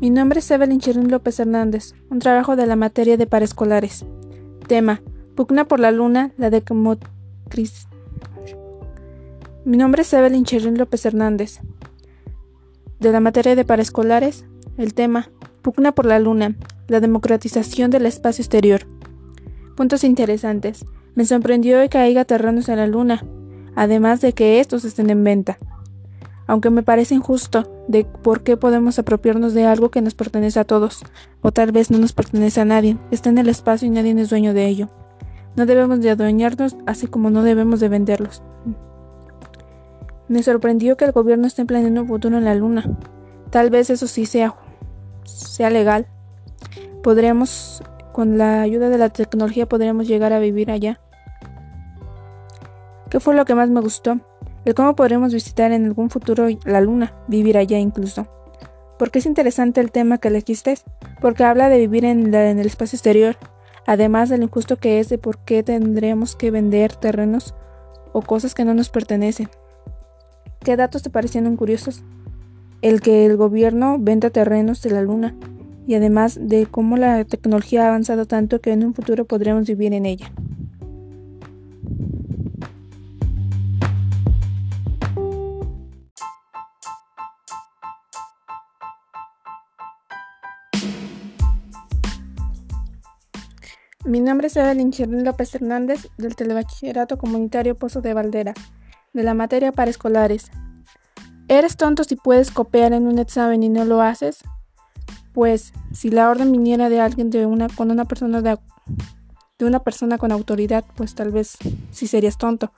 Mi nombre es Evelyn Chirín López Hernández, un trabajo de la materia de paraescolares. Tema: Pugna por la luna, la. Mi nombre es Evelyn Chirín López Hernández. De la materia de paraescolares, el tema: Pugna por la luna, la democratización del espacio exterior. Puntos interesantes. Me sorprendió que haya terrenos en la luna, además de que estos estén en venta aunque me parece injusto de por qué podemos apropiarnos de algo que nos pertenece a todos, o tal vez no nos pertenece a nadie, está en el espacio y nadie es dueño de ello. No debemos de adueñarnos, así como no debemos de venderlos. Me sorprendió que el gobierno esté planeando un futuro en la luna. Tal vez eso sí sea, sea legal. Podríamos, con la ayuda de la tecnología, podríamos llegar a vivir allá. ¿Qué fue lo que más me gustó? El cómo podremos visitar en algún futuro la Luna, vivir allá incluso. ¿Por qué es interesante el tema que elegiste? Porque habla de vivir en, el espacio exterior, además del injusto que es de por qué tendríamos que vender terrenos o cosas que no nos pertenecen. ¿Qué datos te parecieron curiosos? El que el gobierno venda terrenos de la Luna y además de cómo la tecnología ha avanzado tanto que en un futuro podremos vivir en ella. Mi nombre es Evelyn Chirrín López Hernández del Telebachillerato Comunitario Pozo de Valdera, de la materia para escolares. ¿Eres tonto si puedes copiar en un examen y no lo haces? Pues si la orden viniera de alguien de una con una persona de, de una persona con autoridad, pues tal vez sí serías tonto.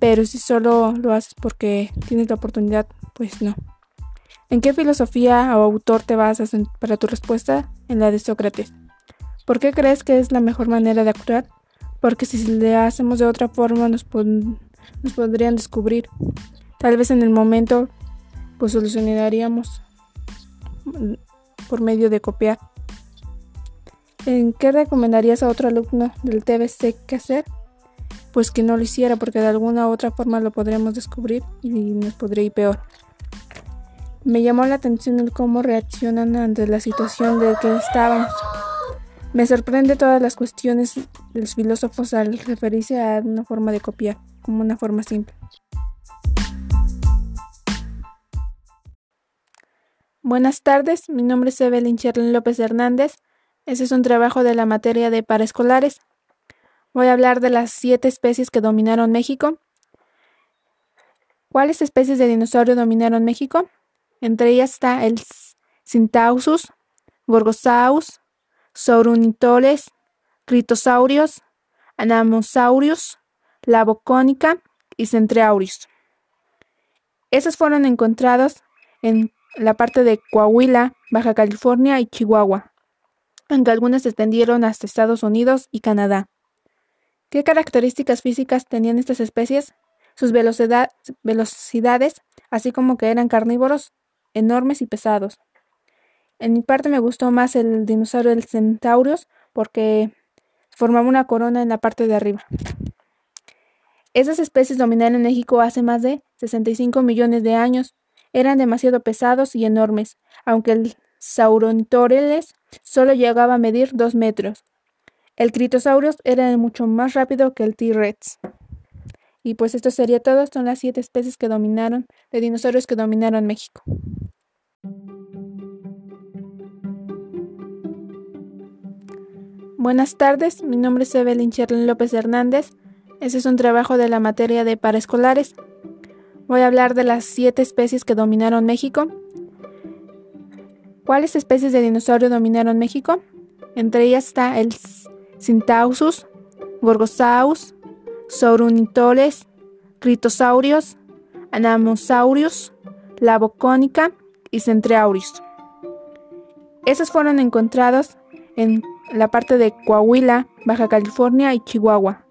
Pero si solo lo haces porque tienes la oportunidad, pues no. ¿En qué filosofía o autor te basas para tu respuesta? En la de Sócrates. ¿Por qué crees que es la mejor manera de actuar? Porque si le hacemos de otra forma nos, podrían descubrir. Tal vez en el momento pues solucionaríamos por medio de copiar. ¿En qué recomendarías a otro alumno del TBC qué hacer? Pues que no lo hiciera porque de alguna u otra forma lo podríamos descubrir y nos podría ir peor. Me llamó la atención el cómo reaccionan ante la situación de que estábamos. Me sorprende todas las cuestiones de los filósofos al referirse a una forma de copiar, como una forma simple. Buenas tardes, mi nombre es Evelyn Cherlin López Hernández. Ese es un trabajo de la materia de paraescolares. Voy a hablar de las siete especies que dominaron México. ¿Cuáles especies de dinosaurio dominaron México? Entre ellas está el Cintausus, Gorgosaurus, Saurunitoles, Critosaurios, Anamosaurios, Labocónica y Centreaurios. Esos fueron encontrados en la parte de Coahuila, Baja California y Chihuahua, aunque algunas se extendieron hasta Estados Unidos y Canadá. ¿Qué características físicas tenían estas especies? Sus velocidades, así como que eran carnívoros, enormes y pesados. En mi parte me gustó más el dinosaurio del Centaurus porque formaba una corona en la parte de arriba. Esas especies dominaron en México hace más de 65 millones de años. Eran demasiado pesados y enormes, aunque el Saurontoreles solo llegaba a medir 2 metros. El Critosaurus era mucho más rápido que el T-Rex. Y pues esto sería todo. Son las siete especies que dominaron, de dinosaurios que dominaron México. Buenas tardes, mi nombre es Evelyn Cherlin López Hernández. Este es un trabajo de la materia de paraescolares. Voy a hablar de las siete especies que dominaron México. ¿Cuáles especies de dinosaurio dominaron México? Entre ellas está el Cintausus, Gorgosaurus, Saurunitoles, Critosaurios, Anamosaurios, Labocónica y Centreaurios. Esos fueron encontrados en la parte de Coahuila, Baja California y Chihuahua,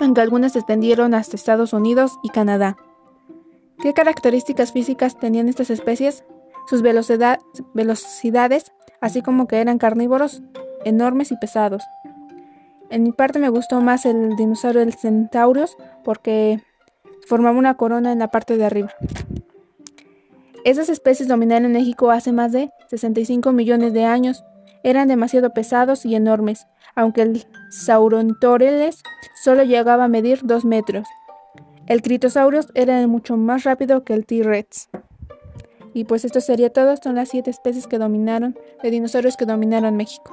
aunque algunas se extendieron hasta Estados Unidos y Canadá. ¿Qué características físicas tenían estas especies? Sus velocidades, así como que eran carnívoros, enormes y pesados. En mi parte me gustó más el dinosaurio del Centaurus porque formaba una corona en la parte de arriba. Esas especies dominaron México hace más de 65 millones de años. Eran demasiado pesados y enormes, aunque el Saurontoreles solo llegaba a medir 2 metros. El Critosaurus era mucho más rápido que el T-Rex. Y pues esto sería todo, son las siete especies que dominaron, de dinosaurios que dominaron México.